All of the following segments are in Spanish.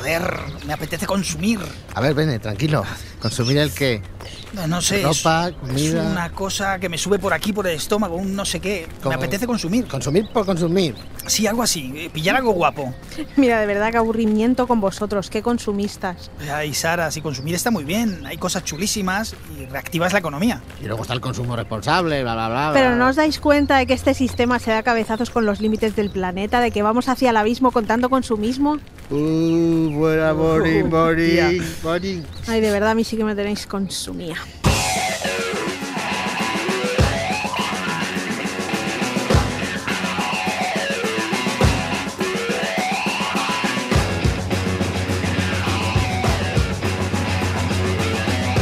Joder, me apetece consumir. A ver, vene, tranquilo. ¿Consumir el qué? No, no sé. Ropa, es, comida. Es una cosa que me sube por aquí, por el estómago, un no sé qué. Me apetece consumir. Consumir por consumir. Sí, algo así. eh, Pillar algo guapo. Mira, de verdad, qué aburrimiento con vosotros, qué consumistas. Ay, Sara, si consumir está muy bien. Hay cosas chulísimas y reactivas la economía. Y luego está el consumo responsable, bla, bla, bla. Pero bla. ¿no os dais cuenta de que este sistema se da cabezazos con los límites del planeta, de que vamos hacia el abismo con tanto consumismo? Uh, buena, morir, morir, morir. Ay, de verdad, a mí sí que me tenéis consumida.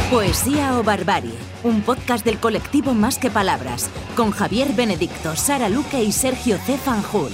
Poesía o Barbarie, un podcast del colectivo Más que Palabras, con Javier Benedicto, Sara Luque y Sergio C. Fanjul.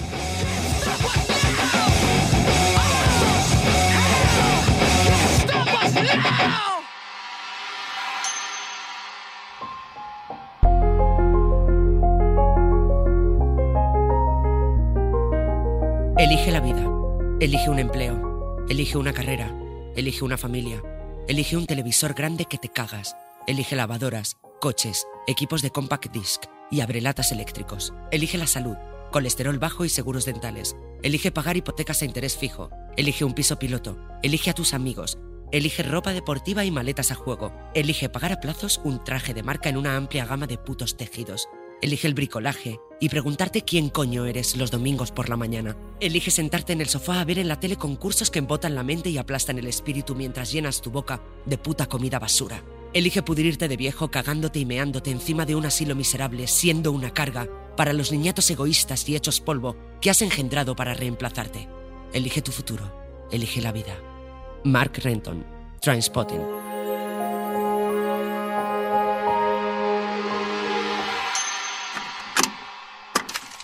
Elige un empleo. Elige una carrera. Elige una familia. Elige un televisor grande que te cagas. Elige lavadoras, coches, equipos de compact disc y abrelatas eléctricos. Elige la salud, colesterol bajo y seguros dentales. Elige pagar hipotecas a interés fijo. Elige un piso piloto. Elige a tus amigos. Elige ropa deportiva y maletas a juego. Elige pagar a plazos un traje de marca en una amplia gama de putos tejidos. Elige el bricolaje y preguntarte quién coño eres los domingos por la mañana. Elige sentarte en el sofá a ver en la tele concursos que embotan la mente y aplastan el espíritu mientras llenas tu boca de puta comida basura. Elige pudrirte de viejo cagándote y meándote encima de un asilo miserable, siendo una carga para los niñatos egoístas y hechos polvo que has engendrado para reemplazarte. Elige tu futuro. Elige la vida. Mark Renton, Trainspotting.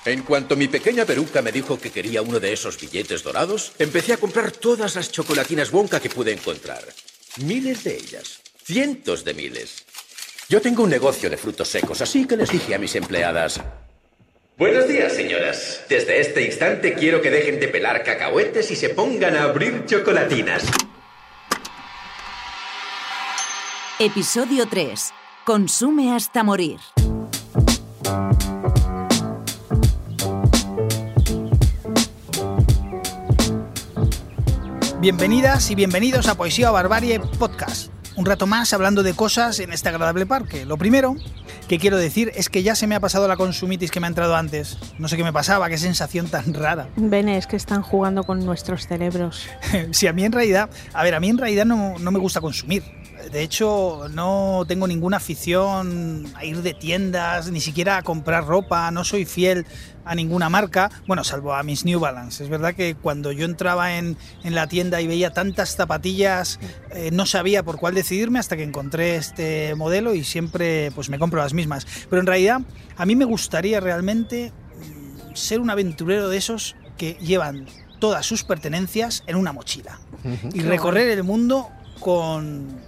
En cuanto mi pequeña peruca me dijo que quería uno de esos billetes dorados, empecé a comprar todas las chocolatinas Wonka que pude encontrar. Miles de ellas. Cientos de miles. Yo tengo un negocio de frutos secos, así que les dije a mis empleadas... Buenos días, señoras. Desde este instante quiero que dejen de pelar cacahuetes y se pongan a abrir chocolatinas. Episodio 3. Consume hasta morir. Bienvenidas y bienvenidos a Poesía o Barbarie Podcast. Un rato más hablando de cosas en este agradable parque. Lo primero que quiero decir es que ya se me ha pasado la consumitis que me ha entrado antes. No sé qué me pasaba, qué sensación tan rara. Bene, es que están jugando con nuestros cerebros. Si a mí en realidad, a ver, a mí en realidad no, no me gusta consumir. De hecho, no tengo ninguna afición a ir de tiendas, ni siquiera a comprar ropa, no soy fiel a ninguna marca, bueno, salvo a mis New Balance. Es verdad que cuando yo entraba en, en la tienda y veía tantas zapatillas, eh, no sabía por cuál decidirme hasta que encontré este modelo y siempre pues me compro las mismas. Pero en realidad, a mí me gustaría realmente mm, ser un aventurero de esos que llevan todas sus pertenencias en una mochila y recorrer el mundo con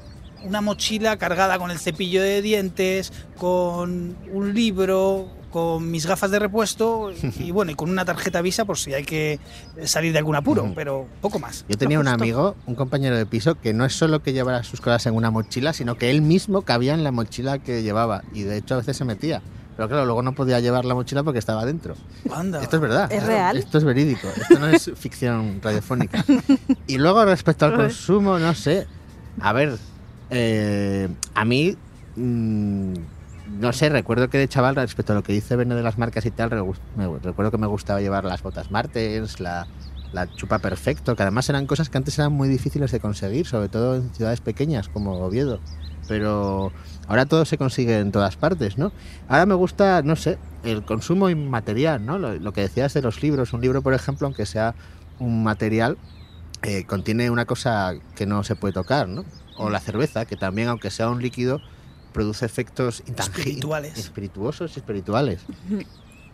una mochila cargada con el cepillo de dientes, con un libro, con mis gafas de repuesto y bueno, y con una tarjeta Visa por si hay que salir de algún apuro, pero poco más. Yo tenía un amigo, un compañero de piso, que no es solo que llevara sus cosas en una mochila, sino que él mismo cabía en la mochila que llevaba. Y de hecho a veces se metía. Pero claro, luego no podía llevar la mochila porque estaba dentro. Anda. Esto es verdad. ¿Es real? Esto es verídico. Esto no es ficción radiofónica. Y luego respecto al consumo, no sé. A ver, eh, a mí, mm, no sé, recuerdo que de chaval, respecto a lo que dice Bene de las marcas y tal, me- recuerdo que me gustaba llevar las botas Martens, la, chupa perfecto, que además eran cosas que antes eran muy difíciles de conseguir, sobre todo en ciudades pequeñas como Oviedo. Pero ahora todo se consigue en todas partes, ¿no? Ahora me gusta, no sé, el consumo inmaterial, ¿no? Lo, lo que decías de los libros. Un libro, por ejemplo, aunque sea un material, eh, contiene una cosa que no se puede tocar, ¿no? O la cerveza, que también, aunque sea un líquido, produce efectos intangibles, Espirituales. espirituosos y espirituales.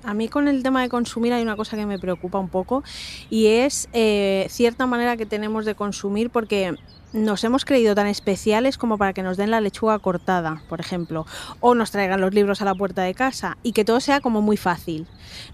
A mí con el tema de consumir hay una cosa que me preocupa un poco y es eh, cierta manera que tenemos de consumir porque nos hemos creído tan especiales como para que nos den la lechuga cortada, por ejemplo, o nos traigan los libros a la puerta de casa y que todo sea como muy fácil.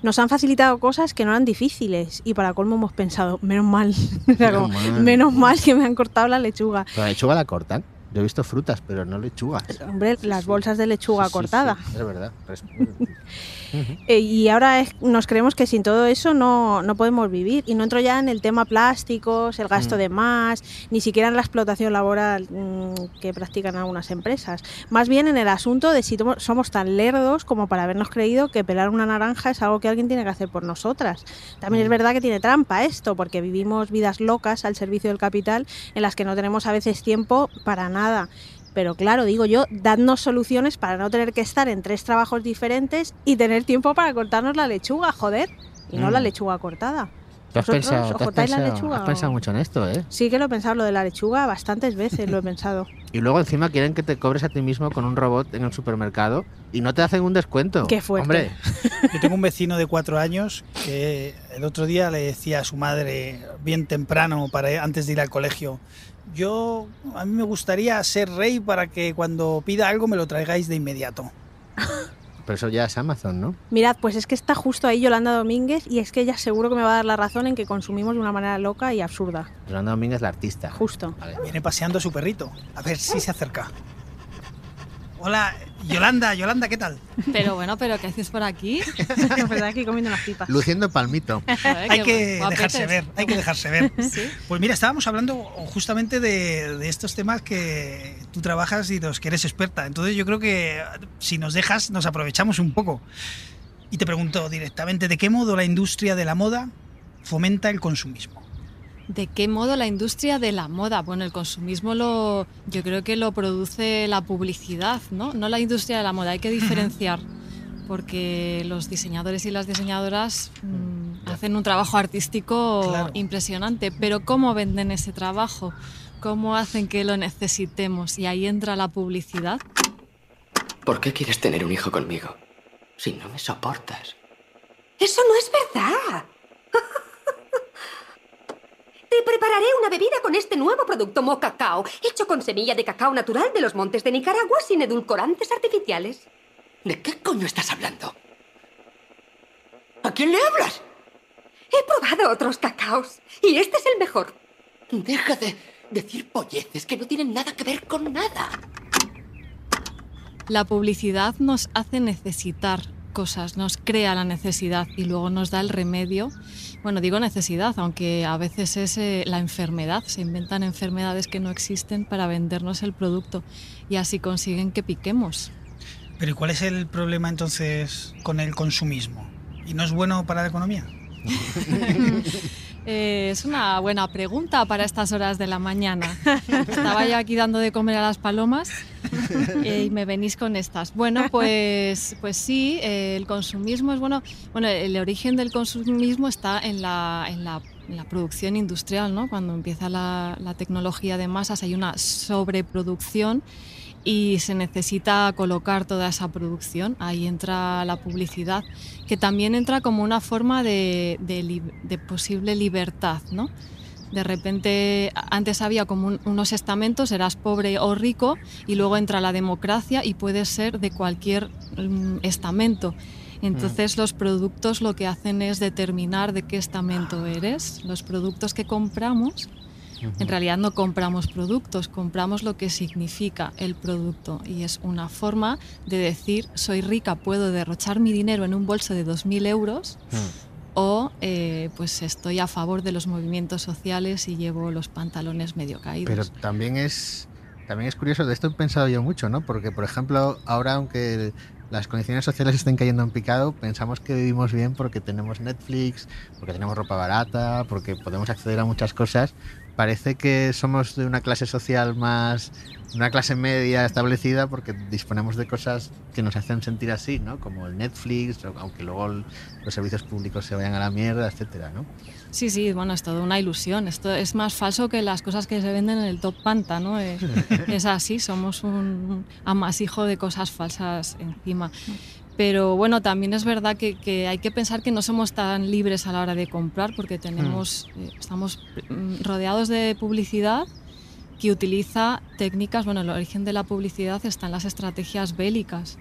Nos han facilitado cosas que no eran difíciles y para colmo hemos pensado, menos mal, menos, mal. menos mal que me han cortado la lechuga. ¿La lechuga la cortan? Yo he visto frutas, pero no lechugas. Hombre, las bolsas de lechuga Sí, sí, cortada. sí, es verdad. Eh, y ahora es- nos creemos que sin todo eso no, no podemos vivir. Y no entro ya en el tema plásticos, el gasto Mm. de más, ni siquiera en la explotación laboral mm, que practican algunas empresas. Más bien en el asunto de si somos tan lerdos como para habernos creído que pelar una naranja es algo que alguien tiene que hacer por nosotras. También es verdad que tiene trampa esto, porque vivimos vidas locas al servicio del capital en las que no tenemos a veces tiempo para nada. Pero claro, digo yo, dadnos soluciones para no tener que estar en tres trabajos diferentes y tener tiempo para cortarnos la lechuga, joder. Y no Mm. la lechuga cortada. ¿Tú has ¿Vosotros pensado, os tú has cortáis la pensado- lechuga has o- pensado mucho en esto, ¿eh? Sí que lo he pensado, lo de la lechuga, bastantes veces lo he pensado. Y luego encima quieren que te cobres a ti mismo con un robot en el supermercado y no te hacen un descuento. Qué fuerte. Hombre, Yo tengo un vecino de cuatro años que el otro día le decía a su madre, bien temprano, para antes de ir al colegio, yo a mí me gustaría ser rey para que cuando pida algo me lo traigáis de inmediato. pero eso ya es Amazon, ¿no? Mirad, pues es que está justo ahí Yolanda Domínguez y es que ella seguro que me va a dar la razón en que consumimos de una manera loca y absurda. Yolanda Domínguez, la artista. Justo. Vale. Viene paseando a su perrito. A ver si se acerca. Hola, Yolanda, Yolanda, ¿qué tal? Pero bueno, ¿pero qué haces por aquí? pues aquí comiendo unas pipas. Luciendo palmito. Joder, Hay que guapetes. dejarse ver, hay que dejarse ver. Sí. Pues mira, estábamos hablando justamente de, de estos temas que tú trabajas y de los que eres experta. Entonces yo creo que si nos dejas, nos aprovechamos un poco. Y te pregunto directamente, ¿de qué modo la industria de la moda fomenta el consumismo? ¿De qué modo la industria de la moda? Bueno, el consumismo lo, yo creo que lo produce la publicidad, ¿no? No la industria de la moda, hay que diferenciar. Porque los diseñadores y las diseñadoras mm, hacen un trabajo artístico Claro. impresionante, pero ¿cómo venden ese trabajo? ¿Cómo hacen que lo necesitemos? Y ahí entra la publicidad. ¿Por qué quieres tener un hijo conmigo? Si no me soportas. Eso no es verdad. Te prepararé una bebida con este nuevo producto Mocacao, hecho con semilla de cacao natural de los montes de Nicaragua sin edulcorantes artificiales. ¿De qué coño estás hablando? ¿A quién le hablas? He probado otros cacaos y este es el mejor. Deja de decir polleces que no tienen nada que ver con nada. La publicidad nos hace necesitar cosas, nos crea la necesidad y luego nos da el remedio. Bueno, digo necesidad, aunque a veces es eh, la enfermedad. Se inventan enfermedades que no existen para vendernos el producto y así consiguen que piquemos. Pero ¿y cuál es el problema entonces con el consumismo? ¿Y no es bueno para la economía? Eh, es una buena pregunta para estas horas de la mañana. Estaba yo aquí dando de comer a las palomas eh, y me venís con estas. Bueno, pues, pues sí, eh, el consumismo es bueno. Bueno, el origen del consumismo está en la, en la, en la producción industrial, ¿no? Cuando empieza la, la tecnología de masas hay una sobreproducción y se necesita colocar toda esa producción. Ahí entra la publicidad, que también entra como una forma de, de posible libertad, ¿no? De repente, antes había como un- unos estamentos, eras pobre o rico, y luego entra la democracia y puedes ser de cualquier mm, estamento. Entonces los productos lo que hacen es determinar de qué estamento eres. Los productos que compramos en realidad no compramos productos, compramos lo que significa el producto y es una forma de decir soy rica, puedo derrochar mi dinero en un bolso de 2.000 euros o eh, pues estoy a favor de los movimientos sociales y llevo los pantalones medio caídos. Pero también es, también es curioso, de esto he pensado yo mucho, ¿no? Porque, por ejemplo, ahora aunque las condiciones sociales estén cayendo en picado, pensamos que vivimos bien porque tenemos Netflix, porque tenemos ropa barata, porque podemos acceder a muchas cosas. Parece que somos de una clase social más, una clase media establecida porque disponemos de cosas que nos hacen sentir así, ¿no? Como el Netflix, aunque luego los servicios públicos se vayan a la mierda, etcétera, ¿no? Sí, sí, bueno, es toda una ilusión. Esto es más falso que las cosas que se venden en el Top Panta, ¿no? Eh, es así, somos un amasijo de cosas falsas encima. Pero bueno, también es verdad que, que hay que pensar que no somos tan libres a la hora de comprar porque tenemos, eh, estamos mm, rodeados de publicidad que utiliza técnicas, bueno, el origen de la publicidad está en las estrategias bélicas.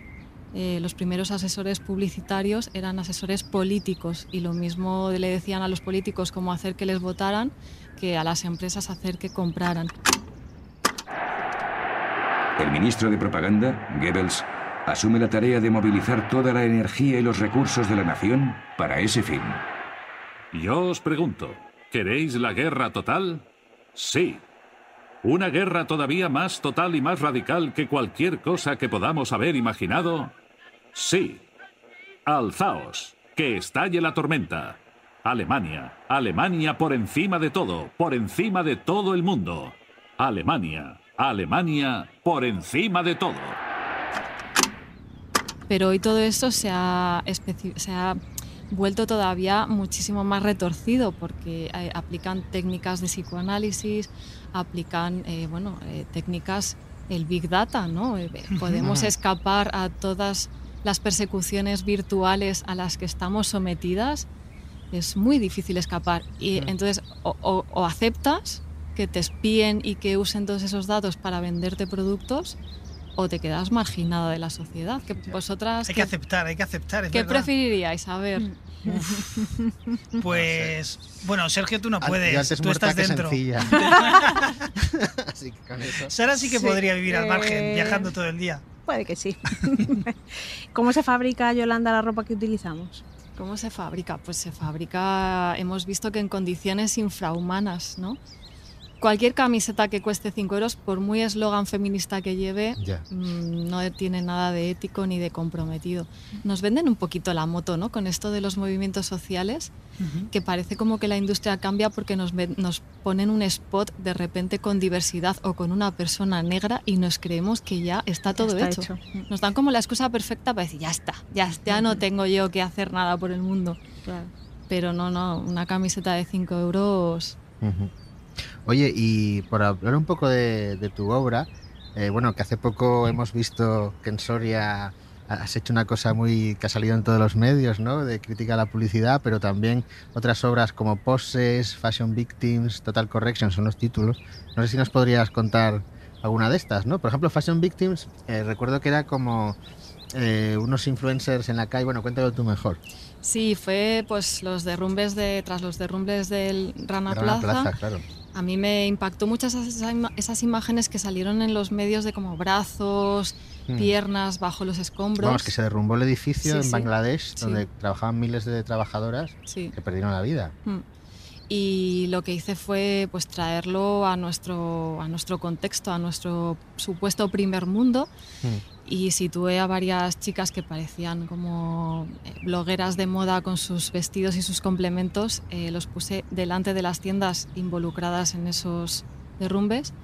Eh, los primeros asesores publicitarios eran asesores políticos y lo mismo le decían a los políticos cómo hacer que les votaran que a las empresas hacer que compraran. El ministro de Propaganda, Goebbels, asume la tarea de movilizar toda la energía y los recursos de la nación para ese fin. Yo os pregunto, ¿queréis la guerra total? Sí. ¿Una guerra todavía más total y más radical que cualquier cosa que podamos haber imaginado? Sí. Alzaos, que estalle la tormenta. Alemania, Alemania por encima de todo, por encima de todo el mundo. Alemania, Alemania por encima de todo. Pero hoy todo esto se ha, se ha vuelto todavía muchísimo más retorcido porque eh, aplican técnicas de psicoanálisis, aplican eh, bueno, eh, técnicas, el Big Data, ¿no? Eh, Podemos Ujú. escapar a todas las persecuciones virtuales a las que estamos sometidas. Es muy difícil escapar. Y entonces o- o- o aceptas que te espíen y que usen todos esos datos para venderte productos o te quedas marginada de la sociedad. Que vosotras Hay que aceptar, hay que aceptar. es ¿Qué verdad. preferiríais? A ver. Pues bueno, Sergio, tú no puedes. antes tú estás dentro. Así que con eso. Sara sí que Sí, podría vivir al margen, eh, viajando todo el día. Puede que sí. ¿Cómo se fabrica, Yolanda, la ropa que utilizamos? ¿Cómo se fabrica? Pues se fabrica, hemos visto que en condiciones infrahumanas, ¿no? Cualquier camiseta que cueste 5 euros, por muy eslogan feminista que lleve, Ya. mm, no tiene nada de ético ni de comprometido. Nos venden un poquito la moto, ¿no? Con esto de los movimientos sociales, que parece como que la industria cambia porque nos, nos ponen un spot de repente con diversidad o con una persona negra y nos creemos que ya está todo está hecho. hecho. Nos dan como la excusa perfecta para decir, ya está, ya, ya no tengo yo que hacer nada por el mundo. Pero no, no, una camiseta de 5 euros... Ujú. Oye, y por hablar un poco de, de tu obra, eh, bueno, que hace poco hemos visto que en Soria has hecho una cosa muy que ha salido en todos los medios, ¿no? De crítica a la publicidad, pero también otras obras como Poses, Fashion Victims, Total Correction son los títulos. No sé si nos podrías contar alguna de estas, ¿no? Por ejemplo, Fashion Victims, eh, recuerdo que era como eh, unos influencers en la calle. Bueno, cuéntalo tú mejor. Sí, fue pues los derrumbes de, tras los derrumbes del Rana, Rana Plaza. Plaza, claro. A mí me impactó mucho esas, imágenes que salieron en los medios de como brazos, Mm. piernas bajo los escombros. Vamos, que se derrumbó el edificio Sí, en sí. Bangladesh, Sí. donde trabajaban miles de trabajadoras que perdieron la vida. Mm. Y lo que hice fue pues traerlo a nuestro, a nuestro contexto, a nuestro supuesto primer mundo. Y situé a varias chicas que parecían como eh, blogueras de moda con sus vestidos y sus complementos. eh, los puse delante de las tiendas involucradas en esos derrumbes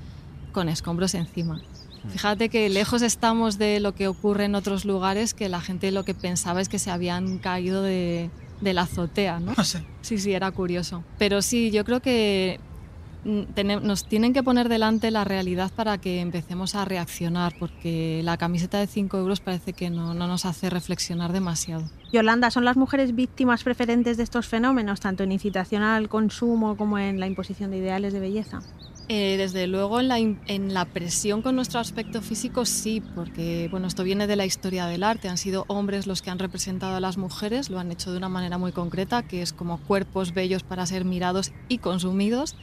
con escombros encima. Fíjate que lejos estamos de lo que ocurre en otros lugares, que la gente lo que pensaba es que se habían caído de, de la azotea, ¿no? Sí, sí, era curioso. Pero sí, yo creo que mm, nos tienen que poner delante la realidad para que empecemos a reaccionar, porque la camiseta de 5 euros parece que no, no nos hace reflexionar demasiado. Yolanda, ¿son las mujeres víctimas preferentes de estos fenómenos, tanto en incitación al consumo como en la imposición de ideales de belleza? Eh, desde luego en la, en la presión con nuestro aspecto físico sí, porque bueno, esto viene de la historia del arte. Han sido hombres los que han representado a las mujeres, lo han hecho de una manera muy concreta, que es como cuerpos bellos para ser mirados y consumidos.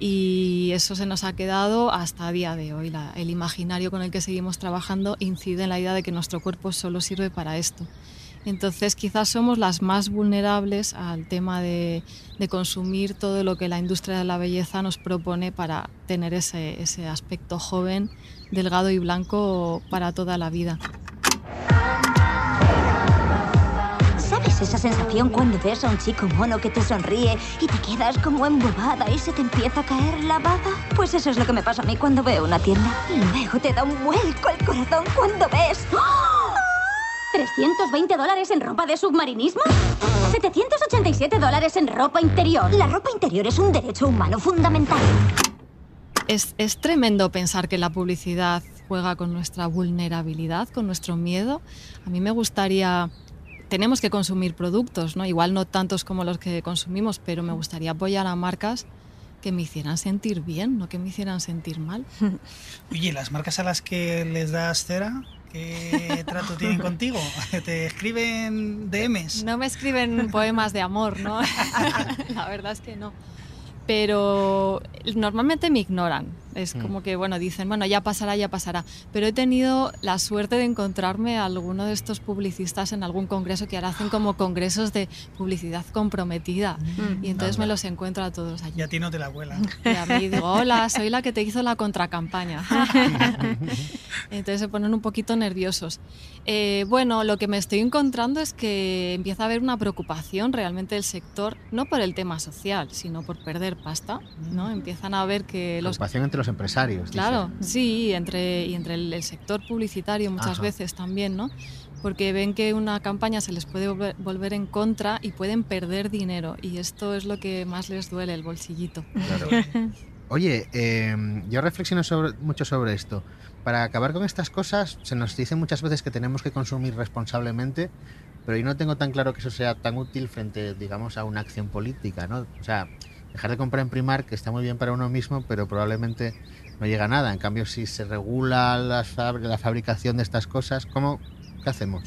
Y eso se nos ha quedado hasta día de hoy. El imaginario con el que seguimos trabajando incide en la idea de que nuestro cuerpo solo sirve para esto. Entonces quizás somos las más vulnerables al tema de, consumir todo lo que la industria de la belleza nos propone para tener ese, ese aspecto joven, delgado y blanco para toda la vida. ¿Sabes esa sensación cuando ves a un chico mono que te sonríe y te quedas como embobada y se te empieza a caer la baba? Pues eso es lo que me pasa a mí cuando veo una tienda. Y luego te da un vuelco el corazón cuando ves. ¡Oh! ¿320 dólares en ropa de submarinismo? ¿787 dólares en ropa interior? La ropa interior es un derecho humano fundamental. Es, es tremendo pensar que la publicidad juega con nuestra vulnerabilidad, con nuestro miedo. A mí me gustaría tenemos que consumir productos, ¿no? Igual no tantos como los que consumimos, pero me gustaría apoyar a marcas que me hicieran sentir bien, no que me hicieran sentir mal. Oye, las marcas a las que les das cera, ¿qué trato tienen contigo? ¿Te escriben DMs? No me escriben poemas de amor, ¿no? La verdad es que no. Pero normalmente me ignoran. Es Mm. como que, bueno, dicen, bueno, ya pasará, ya pasará. Pero he tenido la suerte de encontrarme a alguno de estos publicistas en algún congreso que ahora hacen como congresos de publicidad comprometida. Y entonces me Anda. los encuentro a todos allí. Y a ti no te la cuelan. Y a mí digo, hola, soy la que te hizo la contracampaña. Entonces se ponen un poquito nerviosos. Eh, bueno, lo que me estoy encontrando es que empieza a haber una preocupación realmente del sector, no por el tema social, sino por perder pasta. ¿no? Empiezan a ver que los Preocupación entre los empresarios. Claro, sí, y entre, y entre el, el sector publicitario muchas Ajá. veces también, ¿no? Porque ven que una campaña se les puede volver, volver en contra y pueden perder dinero. Y esto es lo que más les duele, el bolsillito. Claro. Oye, eh, yo reflexiono sobre- mucho sobre esto. Para acabar con estas cosas, se nos dice muchas veces que tenemos que consumir responsablemente, pero yo no tengo tan claro que eso sea tan útil frente, digamos, a una acción política, ¿no? O sea, dejar de comprar en Primar, que está muy bien para uno mismo, pero probablemente no llega a nada. En cambio, si se regula fab- la fabricación de estas cosas, ¿cómo, ¿qué hacemos?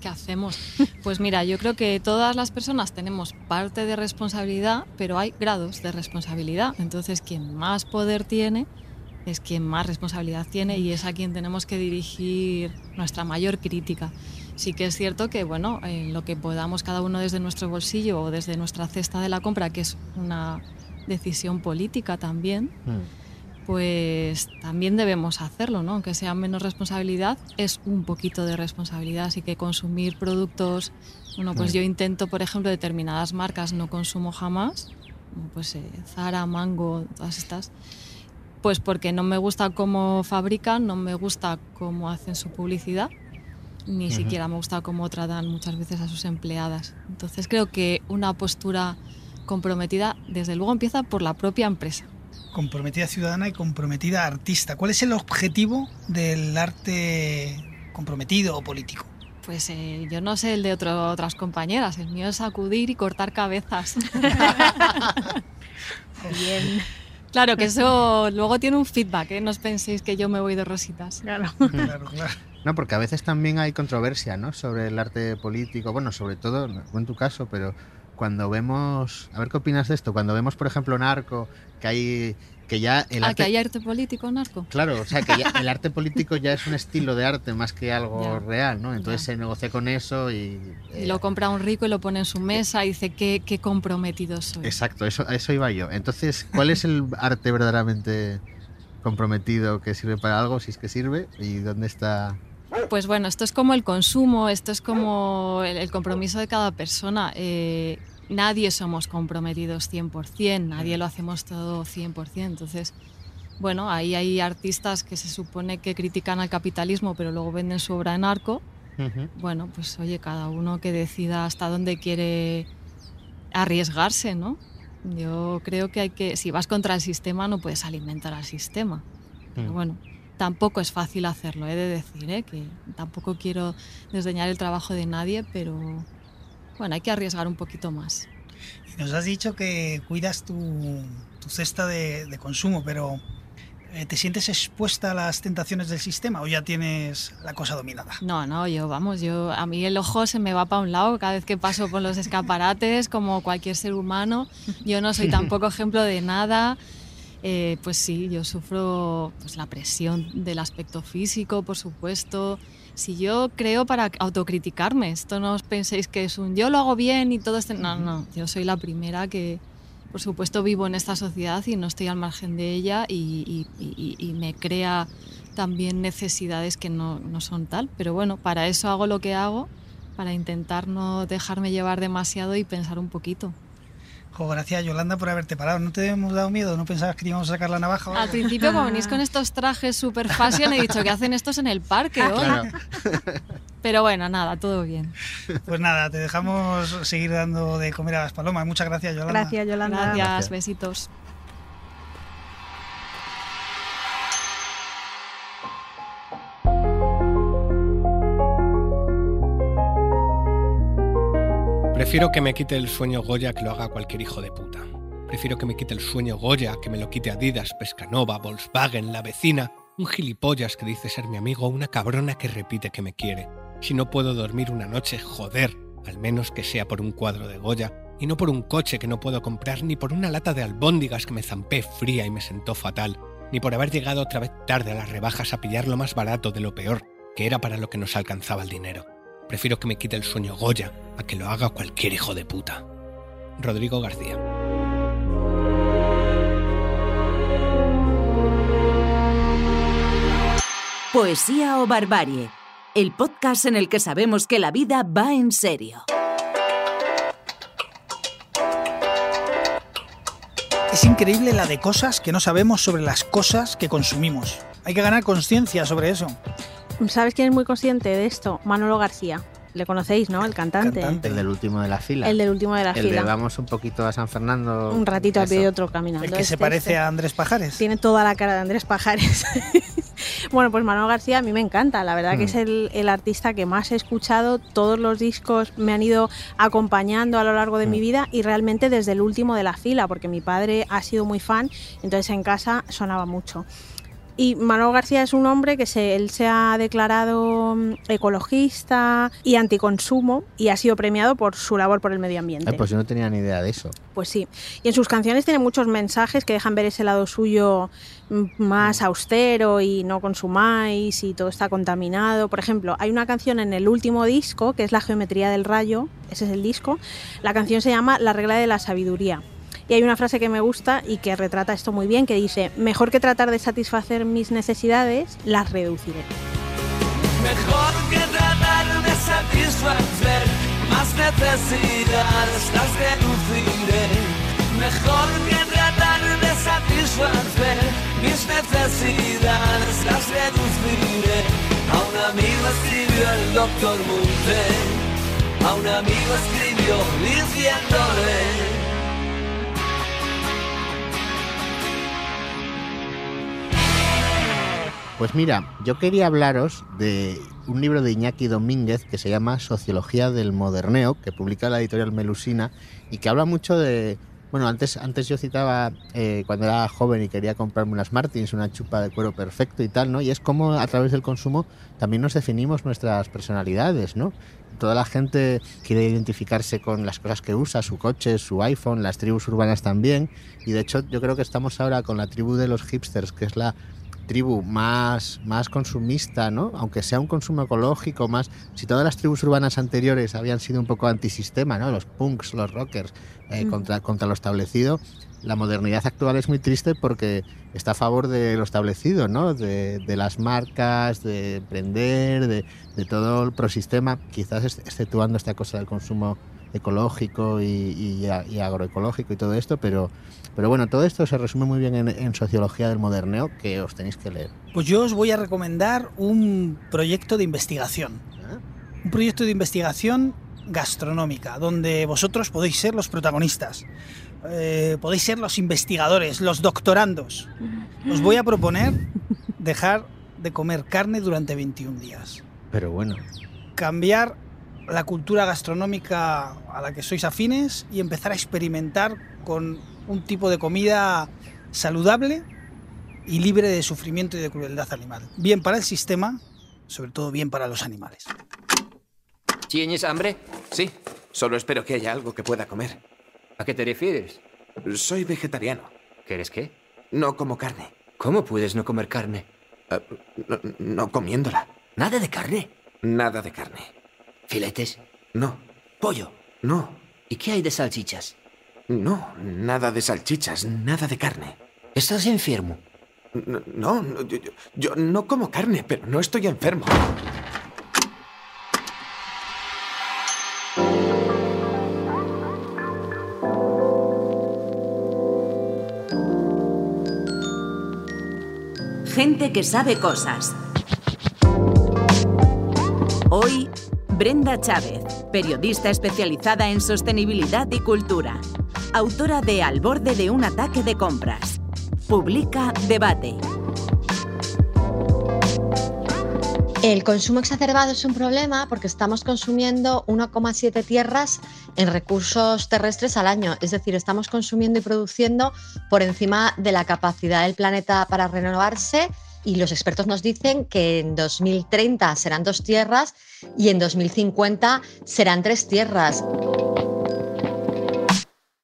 ¿Qué hacemos? Pues mira, yo creo que todas las personas tenemos parte de responsabilidad, pero hay grados de responsabilidad. Entonces, quien más poder tiene es quien más responsabilidad tiene y es a quien tenemos que dirigir nuestra mayor crítica. Sí que es cierto que, bueno, en lo que podamos cada uno desde nuestro bolsillo o desde nuestra cesta de la compra, que es una decisión política también, pues también debemos hacerlo, ¿no? Aunque sea menos responsabilidad, es un poquito de responsabilidad. Así que consumir productos, bueno, pues Mm. yo intento, por ejemplo, determinadas marcas no consumo jamás, pues eh, Zara, Mango, todas estas, pues porque no me gusta cómo fabrican, no me gusta cómo hacen su publicidad, ni siquiera me gusta cómo tratan muchas veces a sus empleadas. Entonces creo que una postura comprometida, desde luego, empieza por la propia empresa. Comprometida ciudadana y comprometida artista. ¿Cuál es el objetivo del arte comprometido o político? Pues eh, yo no sé el de otro- otras compañeras, el mío es sacudir y cortar cabezas. Bien. Claro, que eso luego tiene un feedback, ¿eh? no os penséis que yo me voy de rositas. Claro. Claro, claro. No, porque a veces también hay controversia, ¿no? Sobre el arte político. Bueno, sobre todo, no en tu caso, pero cuando vemos, a ver qué opinas de esto. Cuando vemos, por ejemplo, Narco, que hay, que ya el ¿A arte, que hay arte político, narco? claro, o sea, que ya el arte político ya es un estilo de arte más que algo Ya. real, ¿no? Entonces Ya. se negocia con eso y. Y eh, lo compra un rico y lo pone en su mesa y dice qué, qué comprometido soy. Exacto, eso, a eso iba yo. Entonces, ¿cuál es el arte verdaderamente comprometido que sirve para algo, si es que sirve? ¿Y dónde está? Pues bueno, esto es como el consumo, esto es como el, compromiso de cada persona. Eh, nadie somos comprometidos 100%, nadie lo hacemos todo 100%. Entonces, bueno, ahí hay artistas que se supone que critican al capitalismo, pero luego venden su obra en arco. Bueno, pues oye, cada uno que decida hasta dónde quiere arriesgarse, ¿no? Yo creo que hay que, si vas contra el sistema, no puedes alimentar al sistema. Pero Mm. bueno, tampoco es fácil hacerlo, he de decir, ¿eh? que tampoco quiero desdeñar el trabajo de nadie, pero bueno, hay que arriesgar un poquito más. Y nos has dicho que cuidas tu, tu cesta de, de consumo, pero eh, ¿te sientes expuesta a las tentaciones del sistema o ya tienes la cosa dominada? No, no, yo, vamos, yo, a mí el ojo se me va para un lado cada vez que paso por los escaparates, como cualquier ser humano. Yo no soy tampoco ejemplo de nada. Eh, pues sí, yo sufro pues, la presión del aspecto físico, por supuesto. Si yo creo para autocriticarme, esto no os penséis que es un yo lo hago bien y todo esto. No, no, yo soy la primera que, por supuesto, vivo en esta sociedad y no estoy al margen de ella y, y- y- y me crea también necesidades que no, no son tal. Pero bueno, para eso hago lo que hago, para intentar no dejarme llevar demasiado y pensar un poquito. Jo, gracias Yolanda por haberte parado. ¿No te hemos dado miedo? ¿No pensabas que te íbamos a sacar la navaja? Al principio, como venís con estos trajes super fashion, he dicho que hacen estos en el parque hoy. Claro. Pero bueno, nada, todo bien. Pues nada, te dejamos seguir dando de comer a las palomas. Muchas gracias Yolanda. Gracias, Yolanda. Gracias, Gracias. besitos. Prefiero que me quite el sueño Goya que lo haga cualquier hijo de puta. Prefiero que me quite el sueño Goya que me lo quite Adidas, Pescanova, Volkswagen, la vecina, un gilipollas que dice ser mi amigo una cabrona que repite que me quiere. Si no puedo dormir una noche, joder, al menos que sea por un cuadro de Goya y no por un coche que no puedo comprar ni por una lata de albóndigas que me zampé fría y me sentó fatal, ni por haber llegado otra vez tarde a las rebajas a pillar lo más barato de lo peor, que era para lo que nos alcanzaba el dinero. Prefiero que me quite el sueño Goya a que lo haga cualquier hijo de puta. Rodrigo García. Poesía o Barbarie, el podcast en el que sabemos que la vida va en serio. Es increíble la de cosas que no sabemos sobre las cosas que consumimos. Hay que ganar conciencia sobre eso. ¿Sabes quién es muy consciente de esto? Manolo García. Le conocéis, ¿no? El cantante. El del último de la fila. El del último de la el fila. De vamos un poquito a San Fernando. Un ratito a pie otro caminando. El que se Este, parece este. a Andrés Pajares. Tiene toda la cara de Andrés Pajares. bueno, pues Manolo García a mí me encanta. La verdad que Mm. es el, el artista que más he escuchado. Todos los discos me han ido acompañando a lo largo de mi vida y realmente desde el último de la fila, porque mi padre ha sido muy fan, entonces en casa sonaba mucho. Y Manolo García es un hombre que se, él se ha declarado mm, ecologista y anticonsumo y ha sido premiado por su labor por el medio ambiente. Ay, pues yo no tenía ni idea de eso. Pues sí. Y en sus canciones tiene muchos mensajes que dejan ver ese lado suyo mm, más austero y no consumáis y todo está contaminado. Por ejemplo, hay una canción en el último disco que es La geometría del rayo, ese es el disco. La canción se llama La regla de la sabiduría. Y hay una frase que me gusta y que retrata esto muy bien, que dice, mejor que tratar de satisfacer mis necesidades, las reduciré. Mejor que tratar de satisfacer más necesidades, las reduciré. Mejor que tratar de satisfacer mis necesidades, las reduciré. A un amigo escribió el doctor Monte, a un amigo escribió diciéndole. Pues mira, yo quería hablaros de un libro de Iñaki Domínguez que se llama Sociología del Moderneo, que publica la editorial Melusina y que habla mucho de... Bueno, antes, antes yo citaba eh, cuando era joven y quería comprarme unas Martins, una chupa de cuero perfecto y tal, ¿no? Y es como a través del consumo también nos definimos nuestras personalidades, ¿no? Toda la gente quiere identificarse con las cosas que usa, su coche, su iPhone, las tribus urbanas también. Y de hecho yo creo que estamos ahora con la tribu de los hipsters, que es la tribu más, más consumista, ¿no? Aunque sea un consumo ecológico, más. Si todas las tribus urbanas anteriores habían sido un poco antisistema, ¿no? Los punks, los rockers, eh, Mm. contra, contra lo establecido, la modernidad actual es muy triste porque está a favor de lo establecido, ¿no? De, de las marcas, de emprender, de, de todo el prosistema, quizás ex- exceptuando esta cosa del consumo ecológico y, y a- y agroecológico y todo esto, pero, pero bueno, todo esto se resume muy bien en, en Sociología del Moderneo, que os tenéis que leer. Pues yo os voy a recomendar un proyecto de investigación. Un proyecto de investigación gastronómica, donde vosotros podéis ser los protagonistas. Eh, podéis ser los investigadores, los doctorandos. Os voy a proponer dejar de comer carne durante 21 días. Pero bueno, Cambiar la cultura gastronómica a la que sois afines y empezar a experimentar con un tipo de comida saludable y libre de sufrimiento y de crueldad animal. Bien para el sistema, sobre todo bien para los animales. ¿Tienes hambre? Sí. Solo espero que haya algo que pueda comer. ¿A qué te refieres? Soy vegetariano. ¿Qué eres qué? No como carne. ¿Cómo puedes no comer carne? Eh, no, no comiéndola. ¿Nada de carne? Nada de carne. ¿Filetes? No. ¿Pollo? No. ¿Y qué hay de salchichas? No, nada de salchichas, nada de carne. ¿Estás enfermo? No, no, no, yo, yo- yo no como carne, pero no estoy enfermo. Gente que sabe cosas. Hoy, Brenda Chávez, periodista especializada en sostenibilidad y cultura. Autora de Al borde de un ataque de compras. Publica Debate. El consumo exacerbado es un problema porque estamos consumiendo 1,7 tierras en recursos terrestres al año. Es decir, estamos consumiendo y produciendo por encima de la capacidad del planeta para renovarse y los expertos nos dicen que en 2030 serán dos tierras y en 2050 serán tres tierras.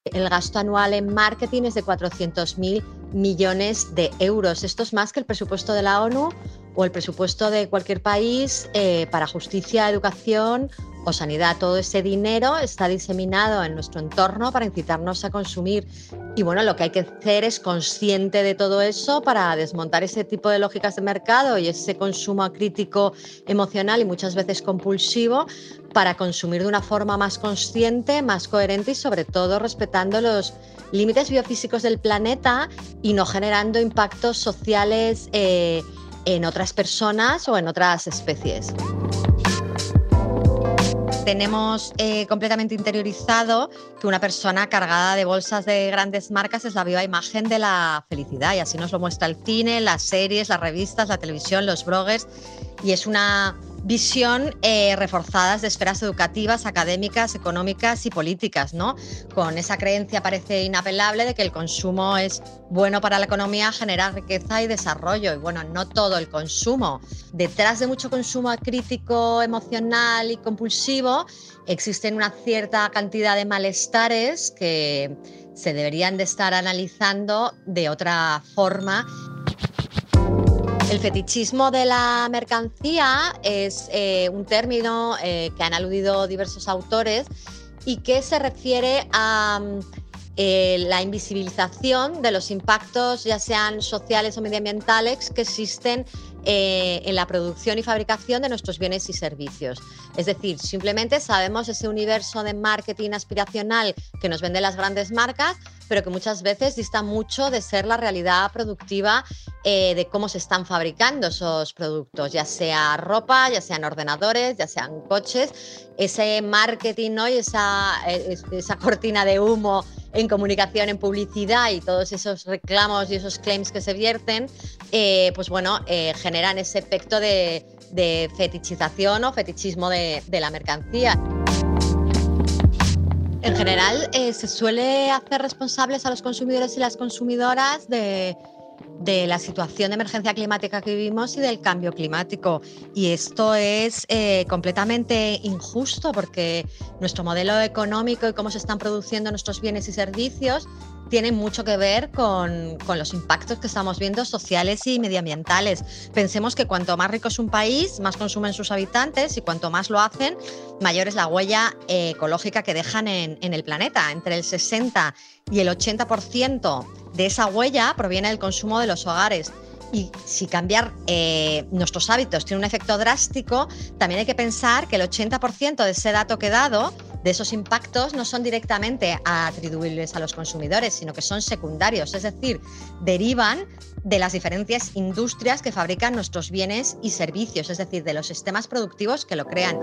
El gasto anual en marketing es de 400.000 millones de euros. Esto es más que el presupuesto de la ONU o el presupuesto de cualquier país eh, para justicia, educación o sanidad. Todo ese dinero está diseminado en nuestro entorno para incitarnos a consumir. Y bueno, lo que hay que hacer es consciente de todo eso para desmontar ese tipo de lógicas de mercado y ese consumo crítico emocional y muchas veces compulsivo para consumir de una forma más consciente, más coherente y sobre todo respetando los límites biofísicos del planeta y no generando impactos sociales eh, en otras personas o en otras especies. Tenemos eh, completamente interiorizado que una persona cargada de bolsas de grandes marcas es la viva imagen de la felicidad y así nos lo muestra el cine, las series, las revistas, la televisión, los bloggers y es una visión eh, reforzadas de esferas educativas, académicas, económicas y políticas, ¿no? Con esa creencia parece inapelable de que el consumo es bueno para la economía, genera riqueza y desarrollo. Y bueno, no todo el consumo. Detrás de mucho consumo crítico, emocional y compulsivo, existen una cierta cantidad de malestares que se deberían de estar analizando de otra forma el fetichismo de la mercancía es eh, un término eh, que han aludido diversos autores y que se refiere a mm, eh, la invisibilización de los impactos, ya sean sociales o medioambientales, que existen en la producción y fabricación de nuestros bienes y servicios. Es decir, simplemente sabemos ese universo de marketing aspiracional que nos venden las grandes marcas, pero que muchas veces dista mucho de ser la realidad productiva eh, de cómo se están fabricando esos productos, ya sea ropa, ya sean ordenadores, ya sean coches. Ese marketing ¿no? y esa, eh, esa cortina de humo en comunicación, en publicidad y todos esos reclamos y esos claims que se vierten, eh, pues bueno, generan ese efecto de, fetichización o fetichismo de la mercancía. En general, eh, se suele hacer responsables a los consumidores y las consumidoras de, la situación de emergencia climática que vivimos y del cambio climático. Y esto es eh, completamente injusto porque nuestro modelo económico y cómo se están produciendo nuestros bienes y servicios tiene mucho que ver con, los impactos que estamos viendo sociales y medioambientales. Pensemos que cuanto más rico es un país, más consumen sus habitantes y cuanto más lo hacen, mayor es la huella eh, ecológica que dejan en, en el planeta. Entre el 60 y el 80% de esa huella proviene del consumo de los hogares. Y si cambiar eh, nuestros hábitos tiene un efecto drástico, también hay que pensar que el 80% de ese dato que he dado, de esos impactos, no son directamente atribuibles a los consumidores, sino que son secundarios, es decir, derivan de las diferentes industrias que fabrican nuestros bienes y servicios, es decir, de los sistemas productivos que lo crean.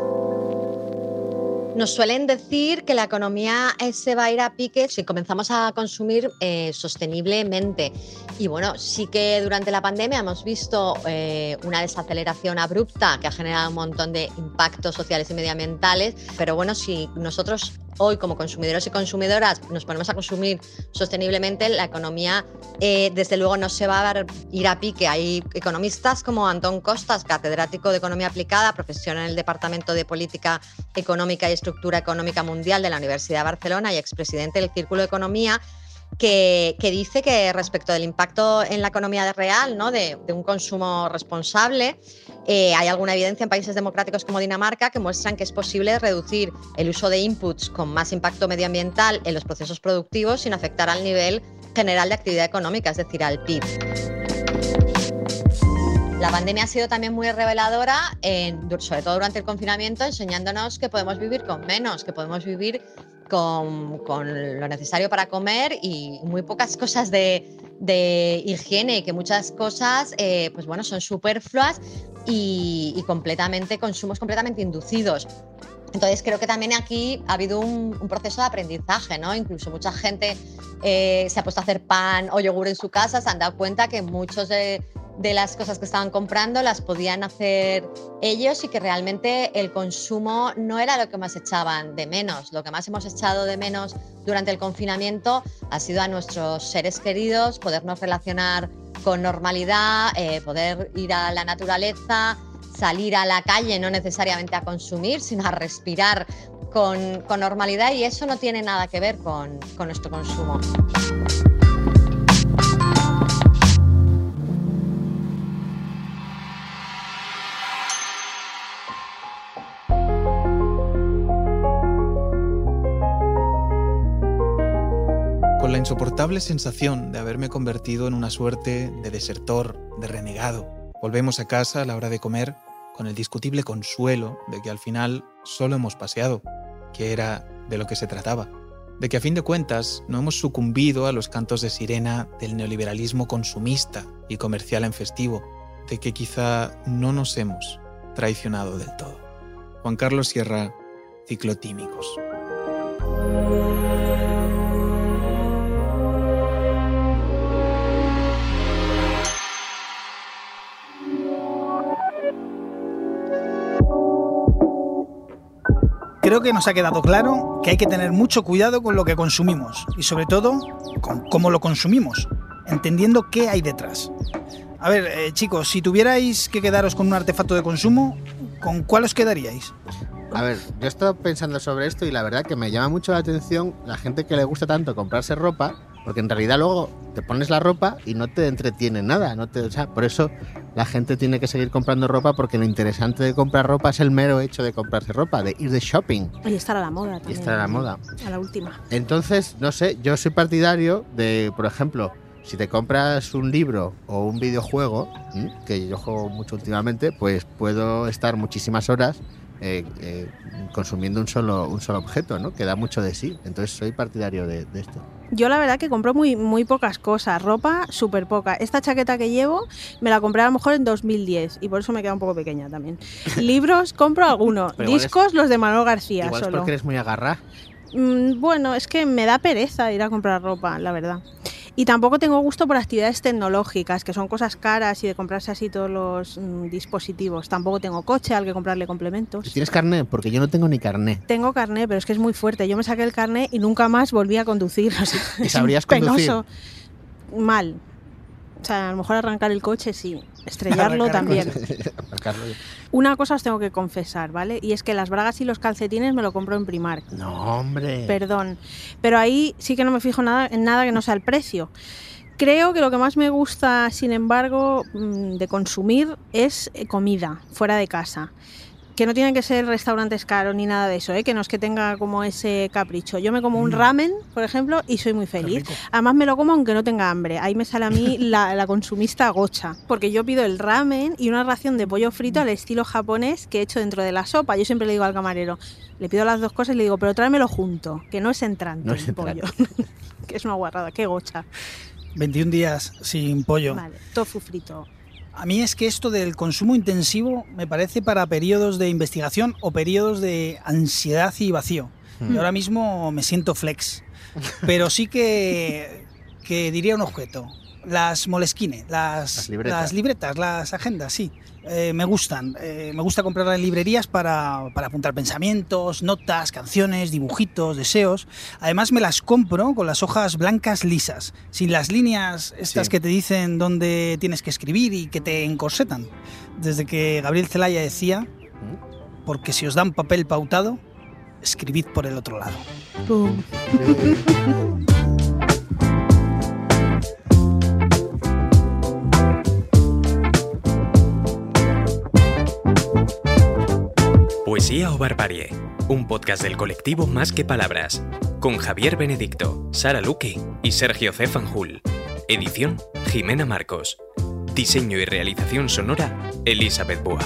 Nos suelen decir que la economía se va a ir a pique si comenzamos a consumir eh, sosteniblemente. Y bueno, sí que durante la pandemia hemos visto eh, una desaceleración abrupta que ha generado un montón de impactos sociales y medioambientales. Pero bueno, si nosotros hoy como consumidores y consumidoras nos ponemos a consumir sosteniblemente, la economía eh, desde luego no se va a ir a pique. Hay economistas como Antón Costas, catedrático de Economía Aplicada, profesional en el Departamento de Política Económica y Estructura Económica Mundial de la Universidad de Barcelona y expresidente del Círculo de Economía, que, dice que respecto del impacto en la economía real ¿no? de, un consumo responsable, eh, hay alguna evidencia en países democráticos como Dinamarca que muestran que es posible reducir el uso de inputs con más impacto medioambiental en los procesos productivos sin afectar al nivel general de actividad económica, es decir, al PIB. La pandemia ha sido también muy reveladora, sobre todo durante el confinamiento, enseñándonos que podemos vivir con menos, que podemos vivir con, lo necesario para comer y muy pocas cosas de, higiene y que muchas cosas eh, pues bueno, son superfluas y, completamente consumos completamente inducidos. Entonces creo que también aquí ha habido un, proceso de aprendizaje, ¿no? Incluso mucha gente eh, se ha puesto a hacer pan o yogur en su casa, se han dado cuenta que muchos de, de las cosas que estaban comprando las podían hacer ellos y que realmente el consumo no era lo que más echaban de menos. Lo que más hemos echado de menos durante el confinamiento ha sido a nuestros seres queridos, podernos relacionar con normalidad, eh, poder ir a la naturaleza, salir a la calle, no necesariamente a consumir, sino a respirar con, con normalidad y eso no tiene nada que ver con, con nuestro consumo. Con la insoportable sensación de haberme convertido en una suerte de desertor, de renegado, volvemos a casa a la hora de comer con el discutible consuelo de que al final solo hemos paseado, que era de lo que se trataba, de que a fin de cuentas no hemos sucumbido a los cantos de sirena del neoliberalismo consumista y comercial en festivo, de que quizá no nos hemos traicionado del todo. Juan Carlos Sierra, Ciclotímicos. Creo que nos ha quedado claro que hay que tener mucho cuidado con lo que consumimos y sobre todo con cómo lo consumimos, entendiendo qué hay detrás. A ver, eh, chicos, si tuvierais que quedaros con un artefacto de consumo, ¿con cuál os quedaríais? A ver, yo he estado pensando sobre esto y la verdad que me llama mucho la atención la gente que le gusta tanto comprarse ropa, porque en realidad luego te pones la ropa y no te entretiene nada. No te, o sea, por eso la gente tiene que seguir comprando ropa, porque lo interesante de comprar ropa es el mero hecho de comprarse ropa, de ir de shopping. Y estar a la moda Y estar a la moda. A la última. Entonces, no sé, yo soy partidario de, por ejemplo, si te compras un libro o un videojuego, que yo juego mucho últimamente, pues puedo estar muchísimas horas eh, eh, consumiendo un solo, un solo objeto, ¿no? Que da mucho de sí. Entonces soy partidario de, de esto. Yo la verdad que compro muy, muy pocas cosas, ropa súper poca. Esta chaqueta que llevo me la compré a lo mejor en 2010 y por eso me queda un poco pequeña también. Libros compro algunos, es- discos los de Manuel García Igual es solo. porque eres muy agarrá. Mm, Bueno, es que me da pereza ir a comprar ropa, la verdad. Y tampoco tengo gusto por actividades tecnológicas, que son cosas caras y de comprarse así todos los mm, dispositivos. Tampoco tengo coche al que comprarle complementos. ¿Tienes carnet? Porque yo no tengo ni carnet. Tengo carné, pero es que es muy fuerte. Yo me saqué el carné y nunca más volví a conducir. o sea, ¿Y sabrías penoso. Mal. O sea, a lo mejor arrancar el coche sí, estrellarlo también. Una cosa os tengo que confesar, ¿vale? Y es que las bragas y los calcetines me lo compro en Primark. No, hombre. Perdón. Pero ahí sí que no me fijo nada, en nada que no sea el precio. Creo que lo que más me gusta, sin embargo, mm, de consumir es eh, comida fuera de casa. Que no tienen que ser restaurantes caros ni nada de eso, ¿eh? que no es que tenga como ese capricho. Yo me como un ramen, por ejemplo, y soy muy feliz. Además me lo como aunque no tenga hambre. Ahí me sale a mí la, la consumista gocha. Porque yo pido el ramen y una ración de pollo frito al estilo japonés que he hecho dentro de la sopa. Yo siempre le digo al camarero, le pido las dos cosas y le digo, pero tráemelo junto, que no es entrante No es el pollo. que es una guarrada, qué gocha. 21 días sin pollo. Vale, tofu frito. A mí es que esto del consumo intensivo me parece para periodos de investigación o periodos de ansiedad y vacío. Hmm. Y ahora mismo me siento flex. Pero sí que, que diría un objeto. Las molesquines, las, Las libretas. las libretas, las agendas, sí. Eh, me gustan. Eh, me gusta comprarlas en librerías para, para apuntar pensamientos, notas, canciones, dibujitos, deseos. Además me las compro con las hojas blancas lisas, sin las líneas estas Sí. que te dicen dónde tienes que escribir y que te encorsetan. Desde que Gabriel Zelaya decía, porque si os dan papel pautado, escribid por el otro lado. Barbarie, un podcast del colectivo Más que Palabras, con Javier Benedicto, Sara Luque y Sergio C. Fanjul. Edición, Jimena Marcos. Diseño y realización sonora, Elizabeth Boa.